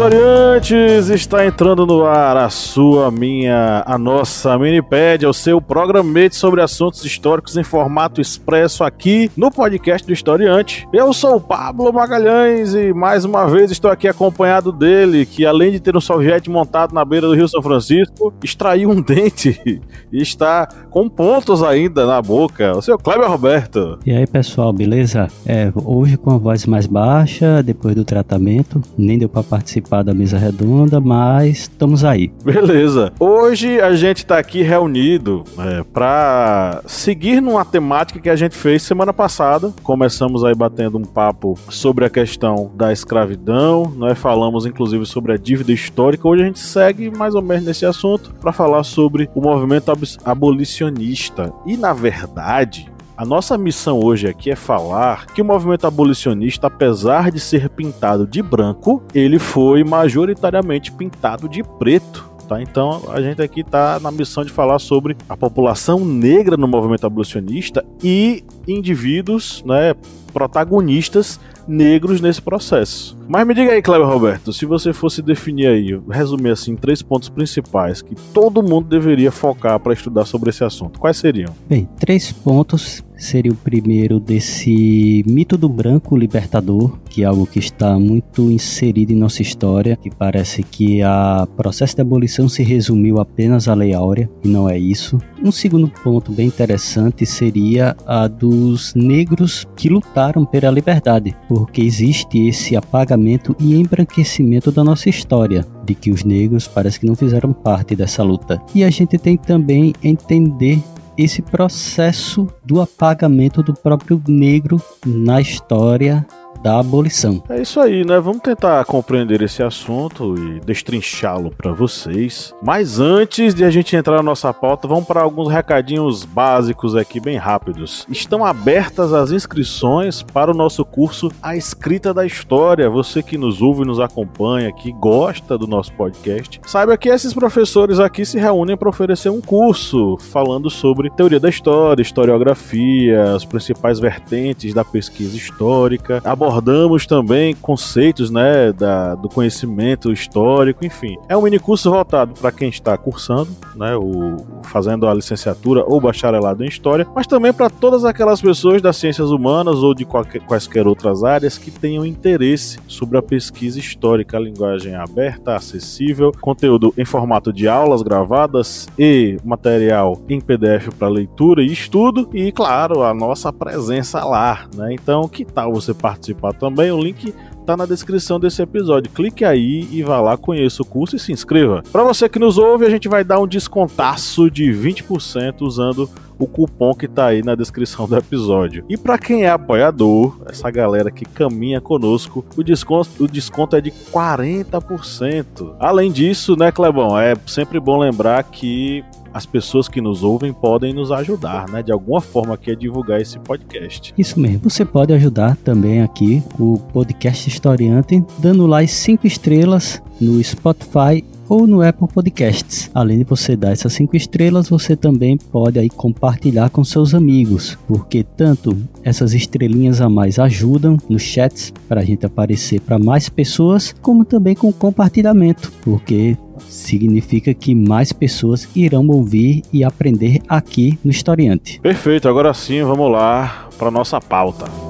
Historiantes! Está entrando no ar a sua, minha, a nossa Minipédia, o seu programete sobre assuntos históricos em formato expresso aqui no podcast do Historiante. Eu sou o Pablo Magalhães e mais uma vez estou aqui acompanhado dele, que além de ter um soviete montado na beira do Rio São Francisco, extraiu um dente e está com pontos ainda na boca. O seu Kleber Roberto. E aí, pessoal, beleza? É, hoje com a voz mais baixa, depois do tratamento, nem deu para participar da mesa redonda, mas estamos aí. Beleza. Hoje a gente está aqui reunido é, para seguir numa temática que a gente fez semana passada. Começamos aí batendo um papo sobre a questão da escravidão, nós falamos inclusive sobre a dívida histórica. Hoje a gente segue mais ou menos nesse assunto para falar sobre o movimento abolicionista. E na verdade, a nossa missão hoje aqui é falar que o movimento abolicionista, apesar de ser pintado de branco, ele foi majoritariamente pintado de preto. Tá? Então a gente aqui está na missão de falar sobre a população negra no movimento abolicionista e indivíduos, né, protagonistas negros nesse processo. Mas me diga aí, Cleber Roberto, se você fosse definir aí, resumir assim, três pontos principais que todo mundo deveria focar para estudar sobre esse assunto, quais seriam? Bem, três pontos seria o primeiro desse mito do branco libertador, que é algo que está muito inserido em nossa história, que parece que a processo de abolição se resumiu apenas à Lei Áurea, e não é isso. Um segundo ponto bem interessante seria a dos negros que lutaram pela liberdade, porque existe esse apagamento e embranquecimento da nossa história, de que os negros parece que não fizeram parte dessa luta. E a gente tem também entender esse processo do apagamento do próprio negro na história da abolição. É isso aí, né? Vamos tentar compreender esse assunto e destrinchá-lo para vocês. Mas antes de a gente entrar na nossa pauta, vamos para alguns recadinhos básicos aqui, bem rápidos. Estão abertas as inscrições para o nosso curso A Escrita da História. Você que nos ouve, nos acompanha, que gosta do nosso podcast, saiba que esses professores aqui se reúnem para oferecer um curso falando sobre teoria da história, historiografia, as principais vertentes da pesquisa histórica, abordando abordamos também conceitos né, da, do conhecimento histórico, enfim. É um minicurso voltado para quem está cursando, né, o, fazendo a licenciatura ou bacharelado em História, mas também para todas aquelas pessoas das ciências humanas ou de qualquer, quaisquer outras áreas que tenham interesse sobre a pesquisa histórica, a linguagem aberta, acessível, conteúdo em formato de aulas gravadas e material em PDF para leitura e estudo e, claro, a nossa presença lá. Né? Então, que tal você participar? Participar também, o link tá na descrição desse episódio. Clique aí e vá lá, conheça o curso e se inscreva. Para você que nos ouve, a gente vai dar um descontaço de 20% usando o cupom que tá aí na descrição do episódio. E para quem é apoiador, essa galera que caminha conosco, o desconto, o desconto é de 40%. Além disso, né, Clebão, é sempre bom lembrar que as pessoas que nos ouvem podem nos ajudar, né? De alguma forma aqui a divulgar esse podcast. Isso mesmo. Você pode ajudar também aqui o podcast Historiante dando lá as 5 estrelas no Spotify ou no Apple Podcasts. Além de você dar essas cinco estrelas, você também pode aí compartilhar com seus amigos, porque tanto essas estrelinhas a mais ajudam nos chats para a gente aparecer para mais pessoas, como também com compartilhamento, porque significa que mais pessoas irão ouvir e aprender aqui no Historiante. Perfeito, agora sim vamos lá para nossa pauta.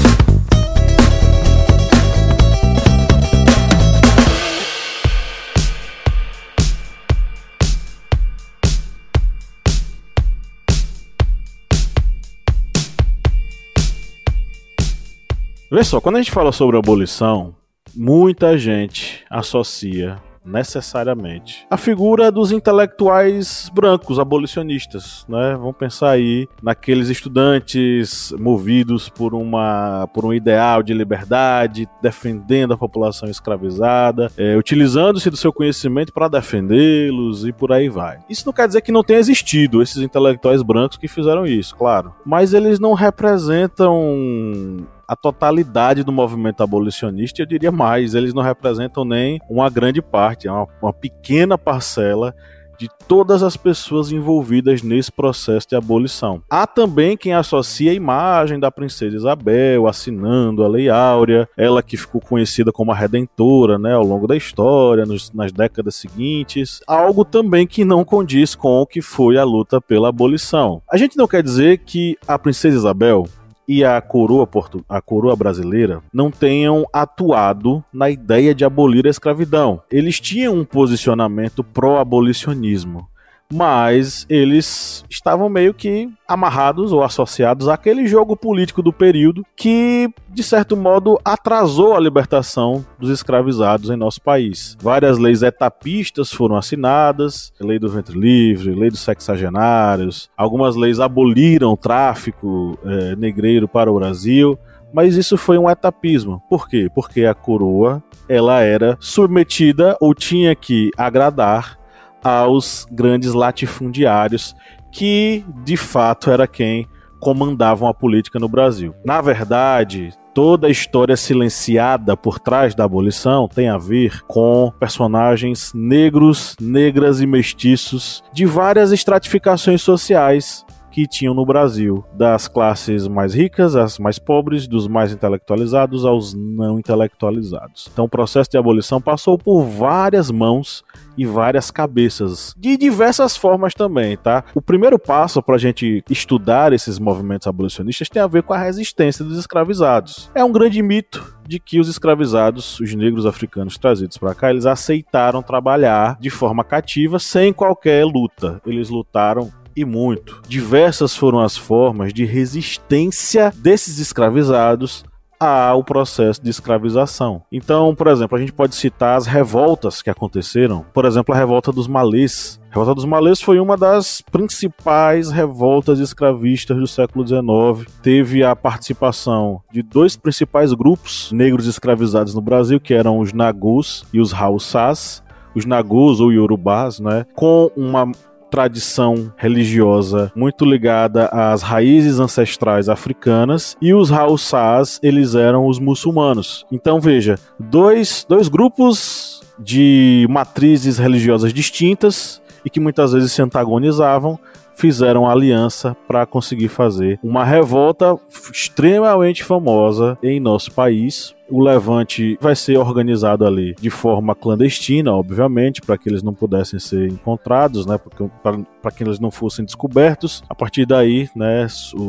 Vê só, quando a gente fala sobre abolição, muita gente associa necessariamente a figura dos intelectuais brancos abolicionistas, né? Vamos pensar aí naqueles estudantes movidos por uma por um ideal de liberdade, defendendo a população escravizada, é, utilizando-se do seu conhecimento para defendê-los e por aí vai. Isso não quer dizer que não tenha existido esses intelectuais brancos que fizeram isso, claro, mas eles não representam a totalidade do movimento abolicionista, eu diria mais, eles não representam nem uma grande parte, é uma, uma pequena parcela de todas as pessoas envolvidas nesse processo de abolição. Há também quem associa a imagem da princesa Isabel assinando a Lei Áurea, ela que ficou conhecida como a Redentora né, ao longo da história, nos, nas décadas seguintes, algo também que não condiz com o que foi a luta pela abolição. A gente não quer dizer que a princesa Isabel e a coroa, portu a coroa brasileira não tenham atuado na ideia de abolir a escravidão. Eles tinham um posicionamento pró-abolicionismo mas eles estavam meio que amarrados ou associados àquele jogo político do período que, de certo modo, atrasou a libertação dos escravizados em nosso país. Várias leis etapistas foram assinadas, lei do ventre livre, lei dos sexagenários, algumas leis aboliram o tráfico é, negreiro para o Brasil, mas isso foi um etapismo. Por quê? Porque a coroa ela era submetida ou tinha que agradar aos grandes latifundiários que de fato era quem comandavam a política no Brasil. Na verdade, toda a história silenciada por trás da abolição tem a ver com personagens negros, negras e mestiços de várias estratificações sociais que tinham no Brasil, das classes mais ricas às mais pobres, dos mais intelectualizados aos não intelectualizados. Então o processo de abolição passou por várias mãos e várias cabeças, de diversas formas também, tá? O primeiro passo para a gente estudar esses movimentos abolicionistas tem a ver com a resistência dos escravizados. É um grande mito de que os escravizados, os negros africanos trazidos para cá, eles aceitaram trabalhar de forma cativa sem qualquer luta. Eles lutaram e muito. Diversas foram as formas de resistência desses escravizados ao processo de escravização. Então, por exemplo, a gente pode citar as revoltas que aconteceram. Por exemplo, a revolta dos malês. A revolta dos malês foi uma das principais revoltas escravistas do século XIX. Teve a participação de dois principais grupos negros escravizados no Brasil, que eram os Nagus e os Haussás os Nagus ou Yorubás, né, com uma tradição religiosa muito ligada às raízes ancestrais africanas e os Haussás, eles eram os muçulmanos. Então veja, dois, dois grupos de matrizes religiosas distintas e que muitas vezes se antagonizavam, fizeram aliança para conseguir fazer uma revolta extremamente famosa em nosso país, o levante vai ser organizado ali de forma clandestina, obviamente, para que eles não pudessem ser encontrados, né? Para que eles não fossem descobertos. A partir daí, né,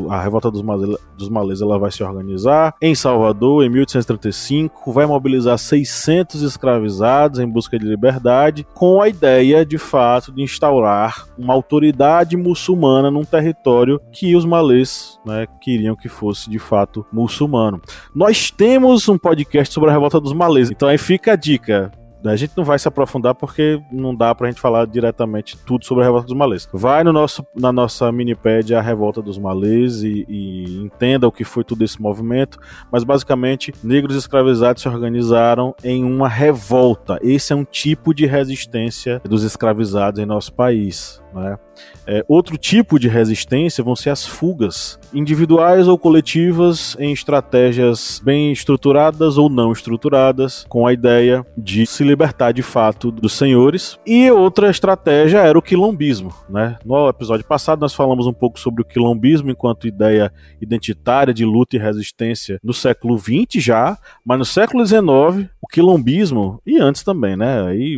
a revolta dos, male, dos malês ela vai se organizar em Salvador em 1835, vai mobilizar 600 escravizados em busca de liberdade, com a ideia, de fato, de instaurar uma autoridade muçulmana num território que os malês, né, queriam que fosse de fato muçulmano. Nós temos um podcast sobre a revolta dos malês. Então aí fica a dica. A gente não vai se aprofundar porque não dá pra gente falar diretamente tudo sobre a Revolta dos Malês. Vai no nosso, na nossa minipédia A Revolta dos Malês e, e, entenda o que foi todo esse movimento. Mas basicamente, negros escravizados se organizaram em uma revolta. Esse é um tipo de resistência dos escravizados em nosso país. Né? É, outro tipo de resistência vão ser as fugas, individuais ou coletivas, em estratégias bem estruturadas ou não estruturadas, com a ideia de se libertar de fato dos senhores. E outra estratégia era o quilombismo. Né? No episódio passado nós falamos um pouco sobre o quilombismo enquanto ideia identitária de luta e resistência no século XX já, mas no século XIX o quilombismo, e antes também, né? Aí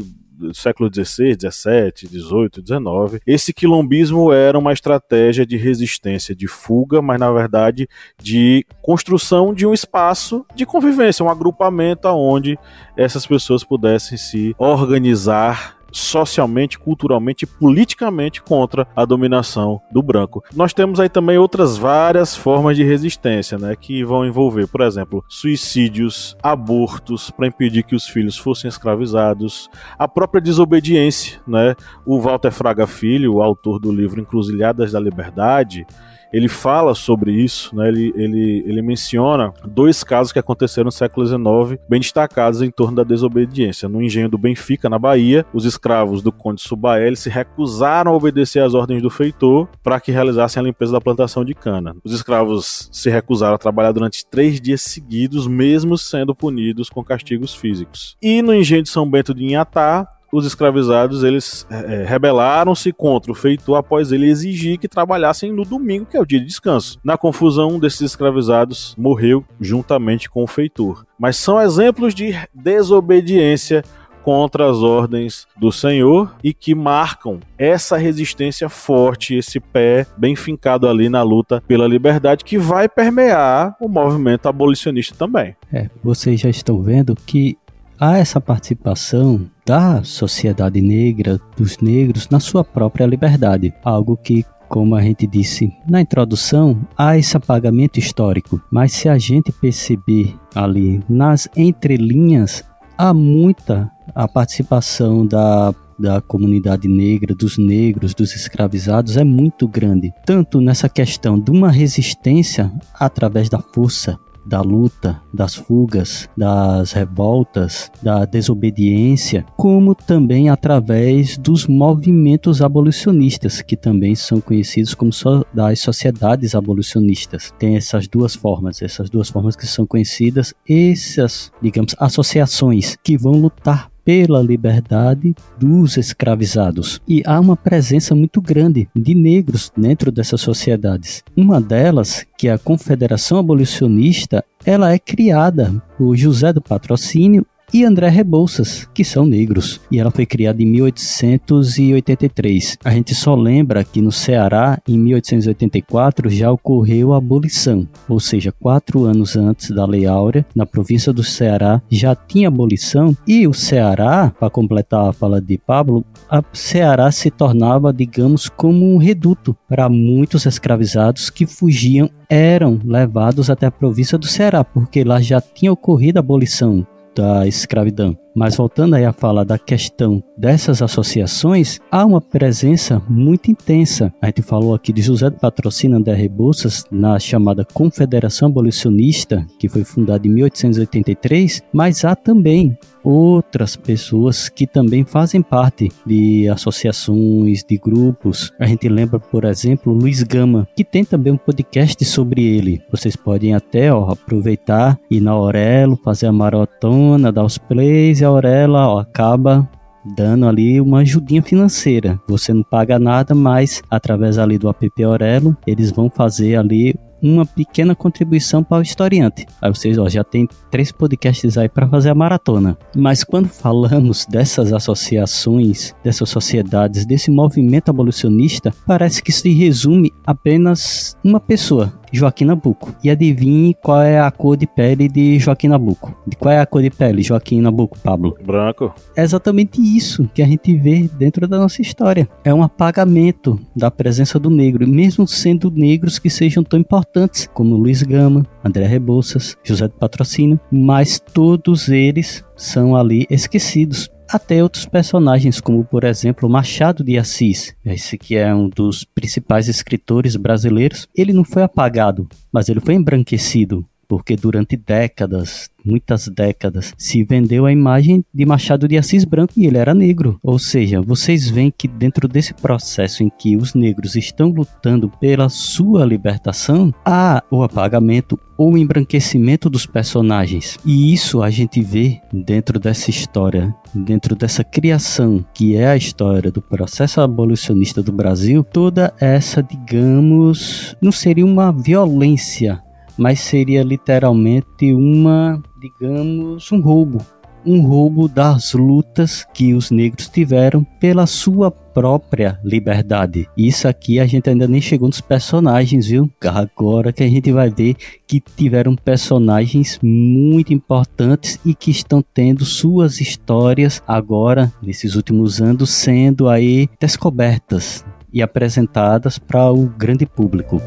século XVI, XVII, XVIII, XIX, esse quilombismo era uma estratégia de resistência, de fuga, mas na verdade de construção de um espaço de convivência, um agrupamento onde essas pessoas pudessem se organizar socialmente, culturalmente e politicamente contra a dominação do branco. Nós temos aí também outras várias formas de resistência, né, que vão envolver, por exemplo, suicídios, abortos para impedir que os filhos fossem escravizados, a própria desobediência, né? O Walter Fraga Filho, o autor do livro Encruzilhadas da Liberdade, ele fala sobre isso, né? ele, ele, ele menciona dois casos que aconteceram no século XIX, bem destacados em torno da desobediência. No engenho do Benfica, na Bahia, os escravos do conde Subael se recusaram a obedecer às ordens do feitor para que realizassem a limpeza da plantação de cana. Os escravos se recusaram a trabalhar durante três dias seguidos, mesmo sendo punidos com castigos físicos. E no engenho de São Bento de Inhatá, os escravizados eles é, é, rebelaram-se contra o feitor após ele exigir que trabalhassem no domingo, que é o dia de descanso. Na confusão, um desses escravizados morreu juntamente com o feitor. Mas são exemplos de desobediência contra as ordens do Senhor e que marcam essa resistência forte, esse pé bem fincado ali na luta pela liberdade que vai permear o movimento abolicionista também. É, vocês já estão vendo que há essa participação da sociedade negra, dos negros, na sua própria liberdade. Algo que como a gente disse na introdução, há esse apagamento histórico, mas se a gente perceber ali nas entrelinhas, há muita a participação da da comunidade negra, dos negros, dos escravizados é muito grande, tanto nessa questão de uma resistência através da força da luta, das fugas, das revoltas, da desobediência, como também através dos movimentos abolicionistas, que também são conhecidos como so das sociedades abolicionistas. Tem essas duas formas, essas duas formas que são conhecidas, essas, digamos, associações que vão lutar pela liberdade dos escravizados. E há uma presença muito grande de negros dentro dessas sociedades. Uma delas, que é a Confederação Abolicionista, ela é criada por José do Patrocínio e André Rebouças, que são negros, e ela foi criada em 1883. A gente só lembra que no Ceará, em 1884, já ocorreu a abolição, ou seja, quatro anos antes da Lei Áurea, na província do Ceará já tinha abolição, e o Ceará, para completar a fala de Pablo, a Ceará se tornava, digamos, como um reduto para muitos escravizados que fugiam eram levados até a província do Ceará, porque lá já tinha ocorrido a abolição da escravidão. Mas voltando aí a falar da questão dessas associações, há uma presença muito intensa. A gente falou aqui de José do Patrocínio André Rebouças na chamada Confederação Abolicionista, que foi fundada em 1883, mas há também outras pessoas que também fazem parte de associações, de grupos. A gente lembra, por exemplo, Luiz Gama, que tem também um podcast sobre ele. Vocês podem até ó, aproveitar e na Aurelo fazer a maratona, dar os plays a Aurela ó, acaba dando ali uma ajudinha financeira. Você não paga nada, mas através ali do app Aurelo, eles vão fazer ali uma pequena contribuição para o historiante. Aí vocês ó, já tem três podcasts aí para fazer a maratona. Mas quando falamos dessas associações, dessas sociedades, desse movimento abolicionista, parece que se resume apenas uma pessoa, Joaquim Nabuco. E adivinhe qual é a cor de pele de Joaquim Nabuco. De qual é a cor de pele, Joaquim Nabuco, Pablo? Branco. É exatamente isso que a gente vê dentro da nossa história. É um apagamento da presença do negro, mesmo sendo negros que sejam tão importantes como Luiz Gama, André Rebouças, José do Patrocínio, mas todos eles são ali esquecidos até outros personagens, como por exemplo Machado de Assis, esse que é um dos principais escritores brasileiros. Ele não foi apagado, mas ele foi embranquecido porque durante décadas, muitas décadas, se vendeu a imagem de Machado de Assis branco e ele era negro. Ou seja, vocês veem que dentro desse processo em que os negros estão lutando pela sua libertação, há o apagamento ou o embranquecimento dos personagens. E isso a gente vê dentro dessa história, dentro dessa criação que é a história do processo abolicionista do Brasil, toda essa, digamos, não seria uma violência mas seria literalmente uma, digamos, um roubo. Um roubo das lutas que os negros tiveram pela sua própria liberdade. Isso aqui a gente ainda nem chegou nos personagens, viu? Agora que a gente vai ver que tiveram personagens muito importantes e que estão tendo suas histórias agora, nesses últimos anos, sendo aí descobertas e apresentadas para o grande público.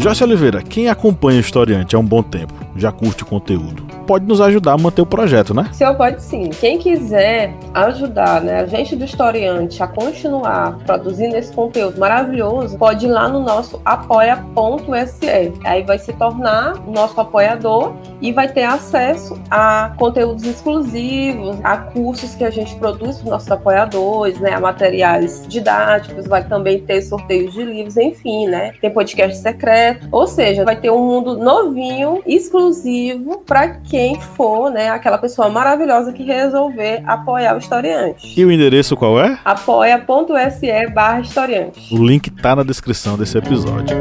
Joyce Oliveira, quem acompanha o Historiante há um bom tempo, já curte o conteúdo, pode nos ajudar a manter o projeto, né? Senhor, pode sim. Quem quiser ajudar né, a gente do Historiante a continuar produzindo esse conteúdo maravilhoso, pode ir lá no nosso apoia.se. Aí vai se tornar nosso apoiador e vai ter acesso a conteúdos exclusivos, a cursos que a gente produz para os nossos apoiadores, né, a materiais didáticos, vai também ter sorteios de livros, enfim, né? Tem podcast secreto ou seja, vai ter um mundo novinho, exclusivo para quem for, né, aquela pessoa maravilhosa que resolver apoiar o historiante. E o endereço qual é? apoia.se barra historiante. O link tá na descrição desse episódio.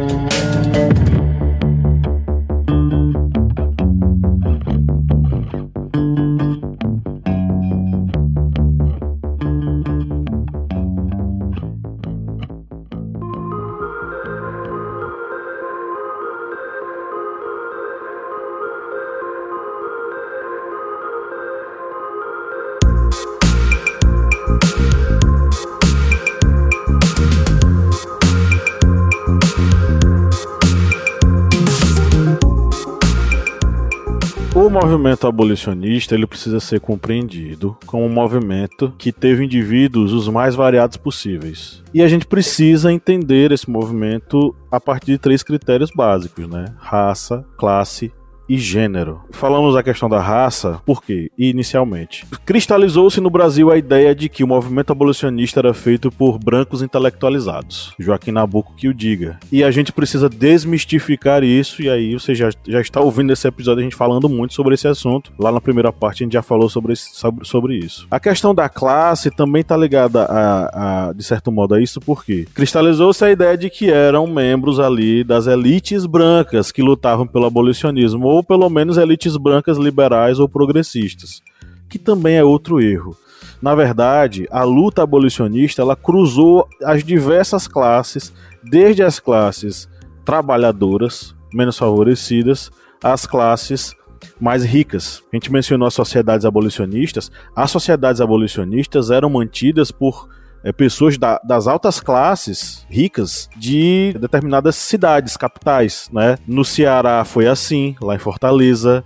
Movimento abolicionista ele precisa ser compreendido como um movimento que teve indivíduos os mais variados possíveis. E a gente precisa entender esse movimento a partir de três critérios básicos, né? Raça, classe e gênero. Falamos a questão da raça, porque, inicialmente, cristalizou-se no Brasil a ideia de que o movimento abolicionista era feito por brancos intelectualizados. Joaquim Nabuco que o diga. E a gente precisa desmistificar isso, e aí você já, já está ouvindo esse episódio a gente falando muito sobre esse assunto. Lá na primeira parte a gente já falou sobre, sobre, sobre isso. A questão da classe também está ligada, a, a, de certo modo, a isso, porque cristalizou-se a ideia de que eram membros ali das elites brancas que lutavam pelo abolicionismo, ou pelo menos elites brancas liberais ou progressistas, que também é outro erro. Na verdade, a luta abolicionista ela cruzou as diversas classes, desde as classes trabalhadoras, menos favorecidas, às classes mais ricas. A gente mencionou as sociedades abolicionistas. As sociedades abolicionistas eram mantidas por é, pessoas da, das altas classes ricas de determinadas cidades, capitais, né? No Ceará foi assim, lá em Fortaleza.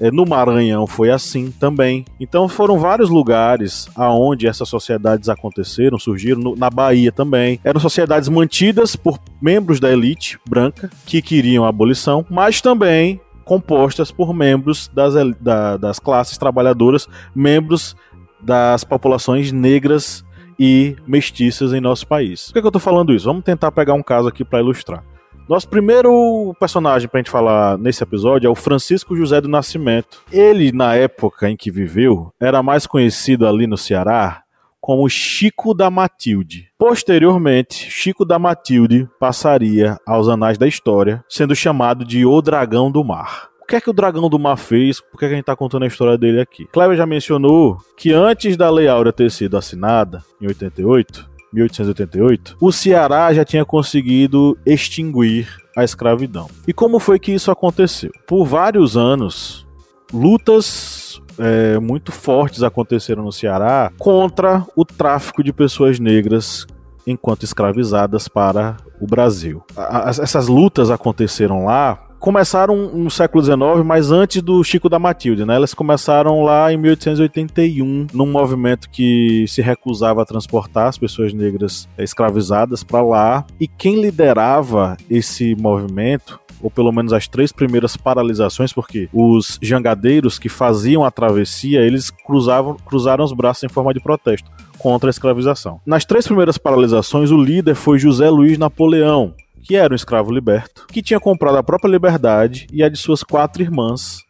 É, no Maranhão foi assim também. Então foram vários lugares aonde essas sociedades aconteceram, surgiram no, na Bahia também. Eram sociedades mantidas por membros da elite branca que queriam a abolição, mas também compostas por membros das, da, das classes trabalhadoras, membros das populações negras e mestiças em nosso país. Por que, que eu tô falando isso? Vamos tentar pegar um caso aqui para ilustrar. Nosso primeiro personagem pra gente falar nesse episódio é o Francisco José do Nascimento. Ele, na época em que viveu, era mais conhecido ali no Ceará como Chico da Matilde. Posteriormente, Chico da Matilde passaria aos anais da história, sendo chamado de O Dragão do Mar. O que é que o Dragão do Mar fez? Por que, é que a gente tá contando a história dele aqui? Kleber já mencionou que antes da Lei Áurea ter sido assinada, em 88, 1888, o Ceará já tinha conseguido extinguir a escravidão. E como foi que isso aconteceu? Por vários anos, lutas é, muito fortes aconteceram no Ceará contra o tráfico de pessoas negras enquanto escravizadas para o Brasil. As, essas lutas aconteceram lá começaram no século XIX, mas antes do Chico da Matilde, né? Elas começaram lá em 1881, num movimento que se recusava a transportar as pessoas negras escravizadas para lá. E quem liderava esse movimento ou pelo menos as três primeiras paralisações, porque os jangadeiros que faziam a travessia, eles cruzavam, cruzaram os braços em forma de protesto contra a escravização. Nas três primeiras paralisações, o líder foi José Luiz Napoleão, que era um escravo liberto, que tinha comprado a própria liberdade e a de suas quatro irmãs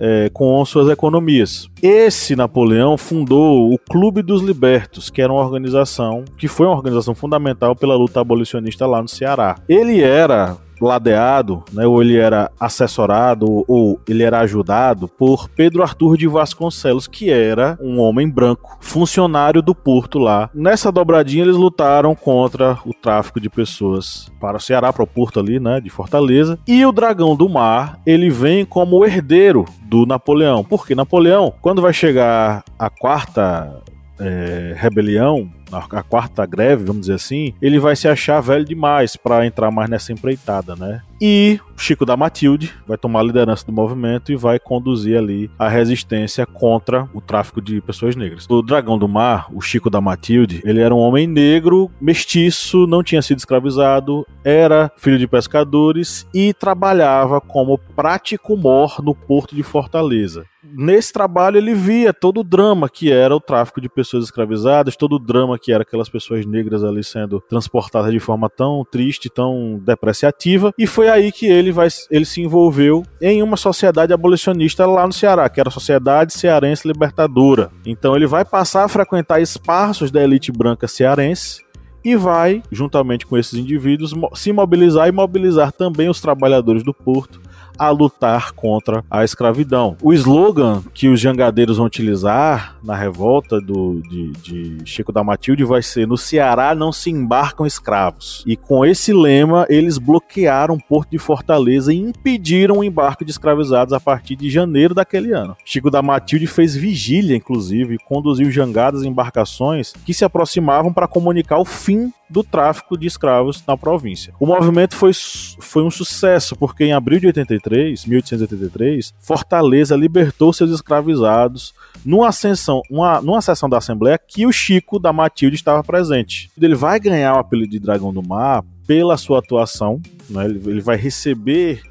é, com suas economias. Esse Napoleão fundou o Clube dos Libertos, que era uma organização que foi uma organização fundamental pela luta abolicionista lá no Ceará. Ele era ladeado, né, ou ele era assessorado, ou ele era ajudado por Pedro Arthur de Vasconcelos, que era um homem branco, funcionário do porto lá. Nessa dobradinha eles lutaram contra o tráfico de pessoas para o Ceará, para o porto ali, né, de Fortaleza. E o Dragão do Mar, ele vem como herdeiro do Napoleão. Porque Napoleão, quando vai chegar a quarta é, rebelião, a quarta greve, vamos dizer assim, ele vai se achar velho demais para entrar mais nessa empreitada, né? E Chico da Matilde vai tomar a liderança do movimento e vai conduzir ali a resistência contra o tráfico de pessoas negras. O Dragão do Mar, o Chico da Matilde, ele era um homem negro, mestiço, não tinha sido escravizado, era filho de pescadores e trabalhava como prático mor no porto de Fortaleza nesse trabalho ele via todo o drama que era o tráfico de pessoas escravizadas, todo o drama que era aquelas pessoas negras ali sendo transportadas de forma tão triste, tão depreciativa, e foi aí que ele vai ele se envolveu em uma sociedade abolicionista lá no Ceará, que era a Sociedade Cearense Libertadora. Então ele vai passar a frequentar espaços da elite branca cearense e vai, juntamente com esses indivíduos, se mobilizar e mobilizar também os trabalhadores do porto a lutar contra a escravidão. O slogan que os jangadeiros vão utilizar na revolta do, de, de Chico da Matilde vai ser: No Ceará não se embarcam escravos. E com esse lema, eles bloquearam o porto de Fortaleza e impediram o embarque de escravizados a partir de janeiro daquele ano. Chico da Matilde fez vigília, inclusive, e conduziu jangadas e embarcações que se aproximavam para comunicar o fim do tráfico de escravos na província. O movimento foi, foi um sucesso, porque em abril de 83, 1883, Fortaleza libertou seus escravizados numa, ascensão, uma, numa sessão da Assembleia que o Chico da Matilde estava presente. Ele vai ganhar o apelido de Dragão do Mar pela sua atuação, né? ele, ele vai receber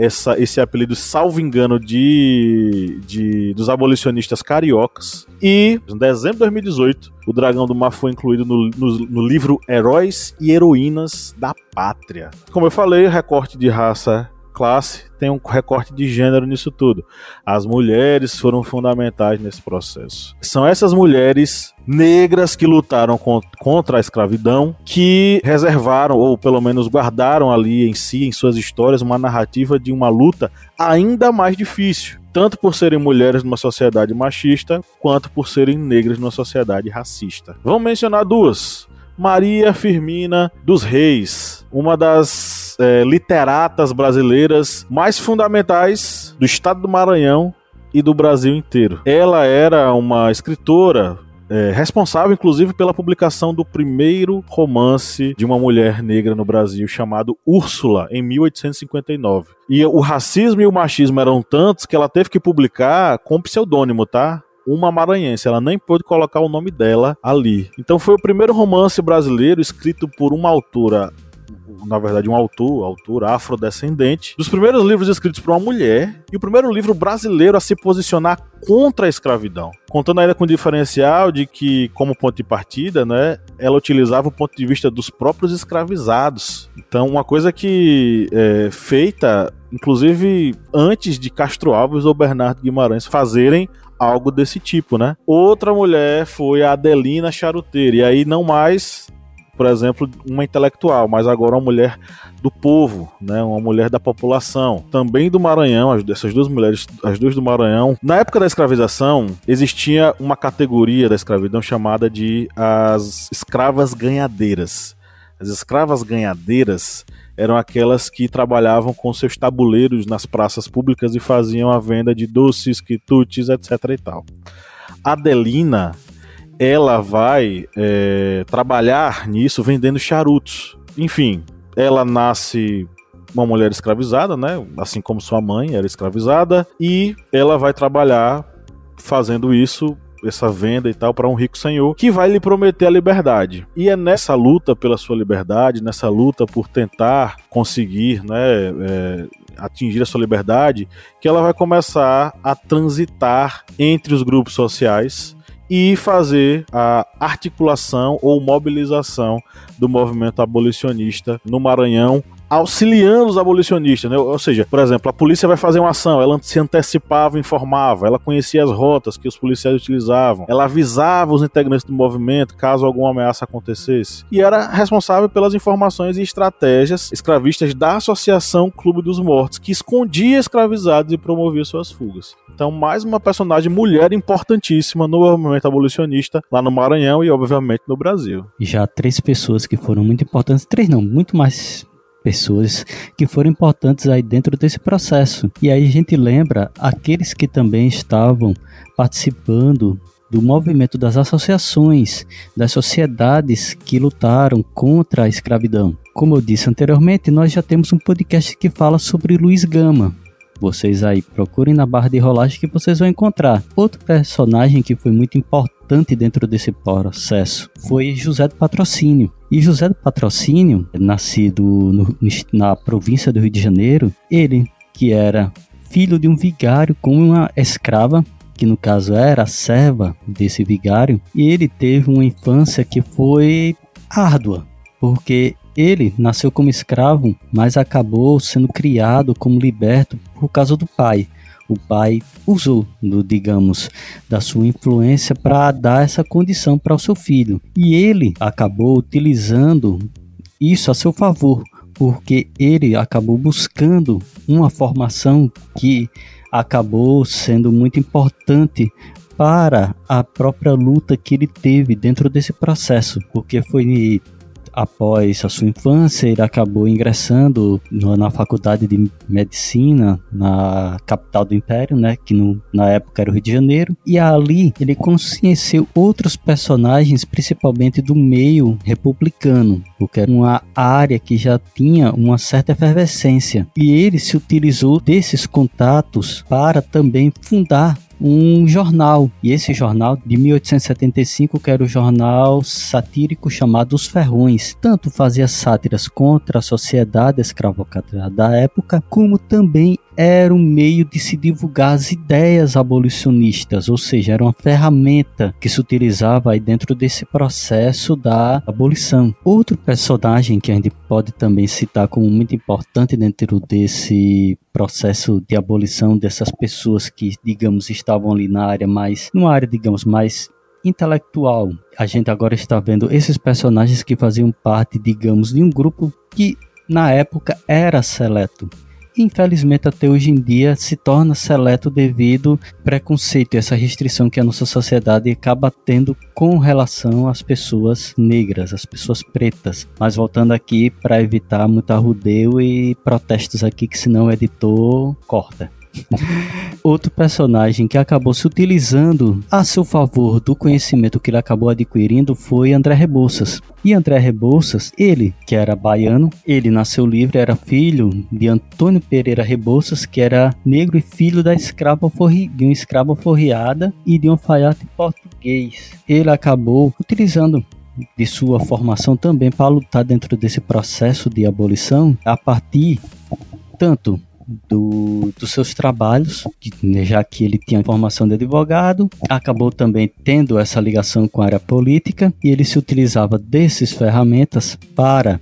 essa, esse apelido, salvo engano, de, de dos abolicionistas cariocas. E, em dezembro de 2018, o Dragão do Mar foi incluído no, no, no livro Heróis e Heroínas da Pátria. Como eu falei, recorte de raça classe tem um recorte de gênero nisso tudo. As mulheres foram fundamentais nesse processo. São essas mulheres negras que lutaram contra a escravidão que reservaram, ou pelo menos guardaram ali em si, em suas histórias, uma narrativa de uma luta ainda mais difícil. Tanto por serem mulheres numa sociedade machista, quanto por serem negras numa sociedade racista. Vamos mencionar duas. Maria Firmina dos Reis, uma das é, literatas brasileiras mais fundamentais do estado do Maranhão e do Brasil inteiro. Ela era uma escritora é, responsável, inclusive, pela publicação do primeiro romance de uma mulher negra no Brasil, chamado Úrsula, em 1859. E o racismo e o machismo eram tantos que ela teve que publicar com pseudônimo, tá? Uma maranhense. Ela nem pôde colocar o nome dela ali. Então foi o primeiro romance brasileiro escrito por uma autora na verdade, um autor, autor afrodescendente, dos primeiros livros escritos por uma mulher e o primeiro livro brasileiro a se posicionar contra a escravidão. Contando ainda com o diferencial de que, como ponto de partida, né, ela utilizava o ponto de vista dos próprios escravizados. Então, uma coisa que é feita, inclusive, antes de Castro Alves ou Bernardo Guimarães fazerem algo desse tipo, né? Outra mulher foi a Adelina Charuteira, e aí não mais, por exemplo, uma intelectual, mas agora uma mulher do povo, né? Uma mulher da população, também do Maranhão, as dessas duas mulheres, as duas do Maranhão. Na época da escravização, existia uma categoria da escravidão chamada de as escravas ganhadeiras. As escravas ganhadeiras eram aquelas que trabalhavam com seus tabuleiros nas praças públicas e faziam a venda de doces, quitutes, etc e tal. Adelina, ela vai é, trabalhar nisso vendendo charutos. Enfim, ela nasce uma mulher escravizada, né? Assim como sua mãe era escravizada, e ela vai trabalhar fazendo isso essa venda e tal para um rico senhor que vai lhe prometer a liberdade. E é nessa luta pela sua liberdade, nessa luta por tentar conseguir, né, é, atingir a sua liberdade, que ela vai começar a transitar entre os grupos sociais e fazer a articulação ou mobilização do movimento abolicionista no Maranhão auxiliando os abolicionistas, né? Ou seja, por exemplo, a polícia vai fazer uma ação, ela se antecipava, informava, ela conhecia as rotas que os policiais utilizavam, ela avisava os integrantes do movimento caso alguma ameaça acontecesse e era responsável pelas informações e estratégias escravistas da Associação Clube dos Mortos, que escondia escravizados e promovia suas fugas. Então, mais uma personagem mulher importantíssima no movimento abolicionista lá no Maranhão e, obviamente, no Brasil. Já três pessoas que foram muito importantes, três não, muito mais pessoas que foram importantes aí dentro desse processo. E aí a gente lembra aqueles que também estavam participando do movimento das associações, das sociedades que lutaram contra a escravidão. Como eu disse anteriormente, nós já temos um podcast que fala sobre Luiz Gama. Vocês aí procurem na barra de rolagem que vocês vão encontrar. Outro personagem que foi muito importante dentro desse processo foi José do Patrocínio. E José do Patrocínio, nascido no, na província do Rio de Janeiro, ele que era filho de um vigário com uma escrava, que no caso era a serva desse vigário, e ele teve uma infância que foi árdua, porque ele nasceu como escravo, mas acabou sendo criado como liberto por causa do pai. O pai usou, do, digamos, da sua influência para dar essa condição para o seu filho. E ele acabou utilizando isso a seu favor, porque ele acabou buscando uma formação que acabou sendo muito importante para a própria luta que ele teve dentro desse processo, porque foi após a sua infância, ele acabou ingressando na faculdade de medicina na capital do império, né, que no, na época era o Rio de Janeiro, e ali ele conheceu outros personagens, principalmente do meio republicano, porque era uma área que já tinha uma certa efervescência, e ele se utilizou desses contatos para também fundar um jornal. E esse jornal de 1875, que era o jornal satírico chamado Os Ferrões, tanto fazia sátiras contra a sociedade escravocrata da época, como também era um meio de se divulgar as ideias abolicionistas, ou seja, era uma ferramenta que se utilizava aí dentro desse processo da abolição. Outro personagem que a gente pode também citar como muito importante dentro desse processo de abolição dessas pessoas que, digamos, estavam ali na área mais, numa área, digamos, mais intelectual. A gente agora está vendo esses personagens que faziam parte, digamos, de um grupo que na época era seleto infelizmente até hoje em dia se torna seleto devido preconceito e essa restrição que a nossa sociedade acaba tendo com relação às pessoas negras, às pessoas pretas. Mas voltando aqui para evitar muito arrudeio e protestos aqui que senão o editor corta. Outro personagem que acabou se utilizando a seu favor do conhecimento que ele acabou adquirindo foi André Rebouças. E André Rebouças, ele que era baiano, ele nasceu livre, era filho de Antônio Pereira Rebouças, que era negro e filho da escrava forri, de uma escrava forriada e de um alfaiate português. Ele acabou utilizando de sua formação também para lutar dentro desse processo de abolição a partir tanto do, dos seus trabalhos, né, já que ele tinha formação de advogado, acabou também tendo essa ligação com a área política e ele se utilizava dessas ferramentas para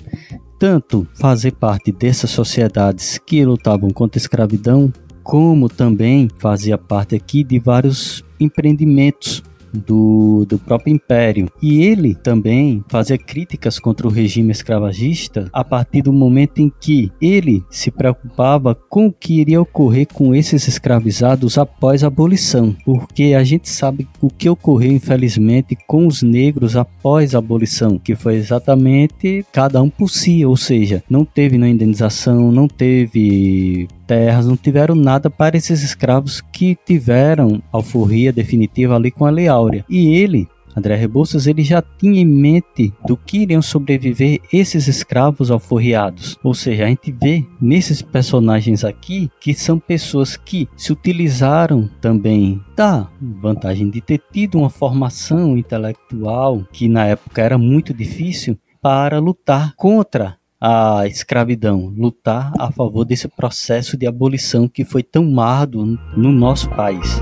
tanto fazer parte dessas sociedades que lutavam contra a escravidão, como também fazia parte aqui de vários empreendimentos do, do próprio império. E ele também fazia críticas contra o regime escravagista a partir do momento em que ele se preocupava com o que iria ocorrer com esses escravizados após a abolição, porque a gente sabe o que ocorreu, infelizmente, com os negros após a abolição, que foi exatamente cada um por si, ou seja, não teve nenhuma indenização, não teve terras, não tiveram nada para esses escravos que tiveram alforria definitiva ali com a Lei Áurea. E ele André Rebouças ele já tinha em mente do que iriam sobreviver esses escravos alforriados. Ou seja, a gente vê nesses personagens aqui que são pessoas que se utilizaram também da vantagem de ter tido uma formação intelectual que na época era muito difícil para lutar contra a escravidão, lutar a favor desse processo de abolição que foi tão mardo no nosso país.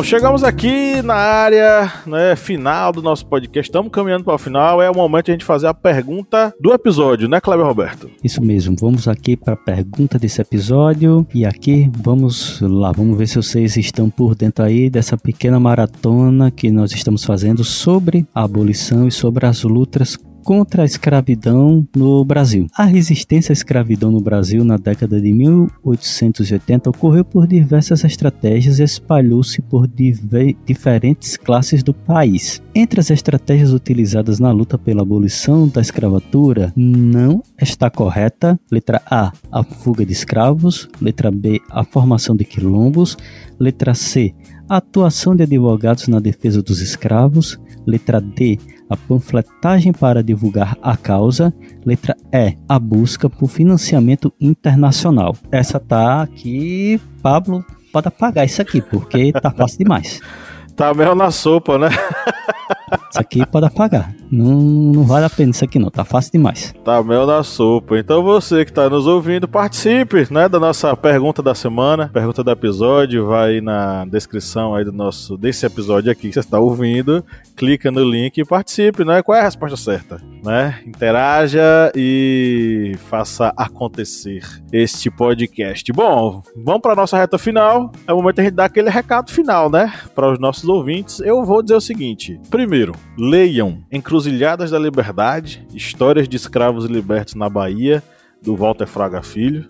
Bom, chegamos aqui na área né, final do nosso podcast. Estamos caminhando para o final. É o momento de a gente fazer a pergunta do episódio, né, Cleber Roberto? Isso mesmo. Vamos aqui para a pergunta desse episódio. E aqui, vamos lá. Vamos ver se vocês estão por dentro aí dessa pequena maratona que nós estamos fazendo sobre a abolição e sobre as lutas contra a escravidão no Brasil. A resistência à escravidão no Brasil na década de 1880 ocorreu por diversas estratégias e espalhou-se por diferentes classes do país. Entre as estratégias utilizadas na luta pela abolição da escravatura, não está correta: letra A, a fuga de escravos, letra B, a formação de quilombos, letra C, a atuação de advogados na defesa dos escravos, letra D, a panfletagem para divulgar a causa. Letra E, a busca por financiamento internacional. Essa tá aqui, Pablo, pode apagar isso aqui, porque tá fácil demais. Tá mesmo na sopa, né? Isso aqui pode apagar. Não, não vale a pena isso aqui não, tá fácil demais. Tá mel na sopa. Então você que tá nos ouvindo, participe, né, da nossa pergunta da semana, pergunta do episódio, vai na descrição aí do nosso desse episódio aqui que você está ouvindo, clica no link e participe, né? Qual é a resposta certa, né? Interaja e faça acontecer este podcast. Bom, vamos para nossa reta final. É o momento de a gente dar aquele recado final, né, para os nossos ouvintes. Eu vou dizer o seguinte: primeiro, leiam Encruzilhadas da Liberdade, Histórias de Escravos Libertos na Bahia, do Walter Fraga Filho.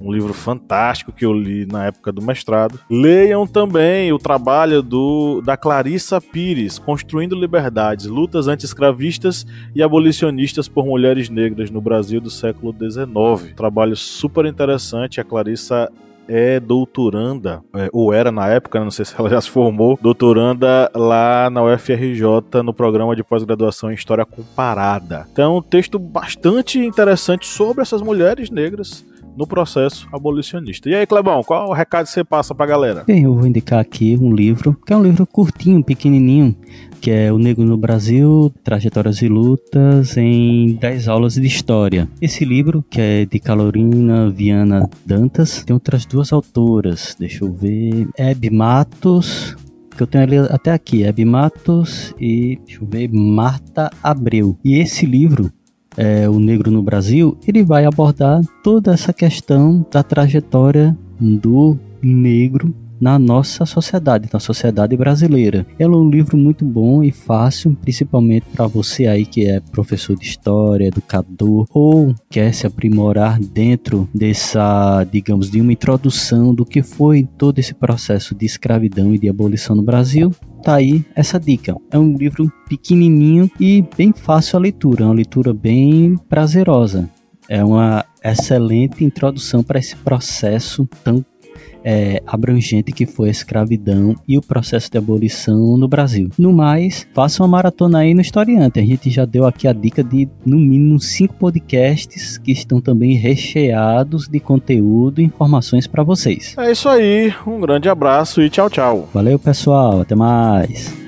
Um livro fantástico que eu li na época do mestrado. Leiam também o trabalho do, da Clarissa Pires, Construindo Liberdades, Lutas Anti-Escravistas e Abolicionistas por Mulheres Negras no Brasil do século XIX. Trabalho super interessante. A Clarissa é doutoranda, é, ou era na época, não sei se ela já se formou, doutoranda lá na UFRJ no programa de pós-graduação em História Comparada. Então, um texto bastante interessante sobre essas mulheres negras no processo abolicionista. E aí, Clebão, qual o recado que você passa pra galera? Bem, eu vou indicar aqui um livro, que é um livro curtinho, pequenininho, que é O Negro no Brasil, Trajetórias e Lutas em 10 aulas de História. Esse livro, que é de Calorina Viana Dantas, tem outras duas autoras, deixa eu ver, Hebe Matos, que eu tenho ali até aqui, Hebe Matos e, deixa eu ver, Marta Abreu. E esse livro, é, O Negro no Brasil, ele vai abordar toda essa questão da trajetória do negro na nossa sociedade, na sociedade brasileira. Ela é um livro muito bom e fácil, principalmente para você aí que é professor de história, educador ou quer se aprimorar dentro dessa, digamos, de uma introdução do que foi todo esse processo de escravidão e de abolição no Brasil. Tá aí essa dica. É um livro pequenininho e bem fácil a leitura, é uma leitura bem prazerosa. É uma excelente introdução para esse processo tão é, abrangente que foi a escravidão e o processo de abolição no Brasil. No mais, faça uma maratona aí no Historiante. A gente já deu aqui a dica de, no mínimo, cinco podcasts que estão também recheados de conteúdo e informações para vocês. É isso aí. Um grande abraço e tchau, tchau. Valeu, pessoal. Até mais.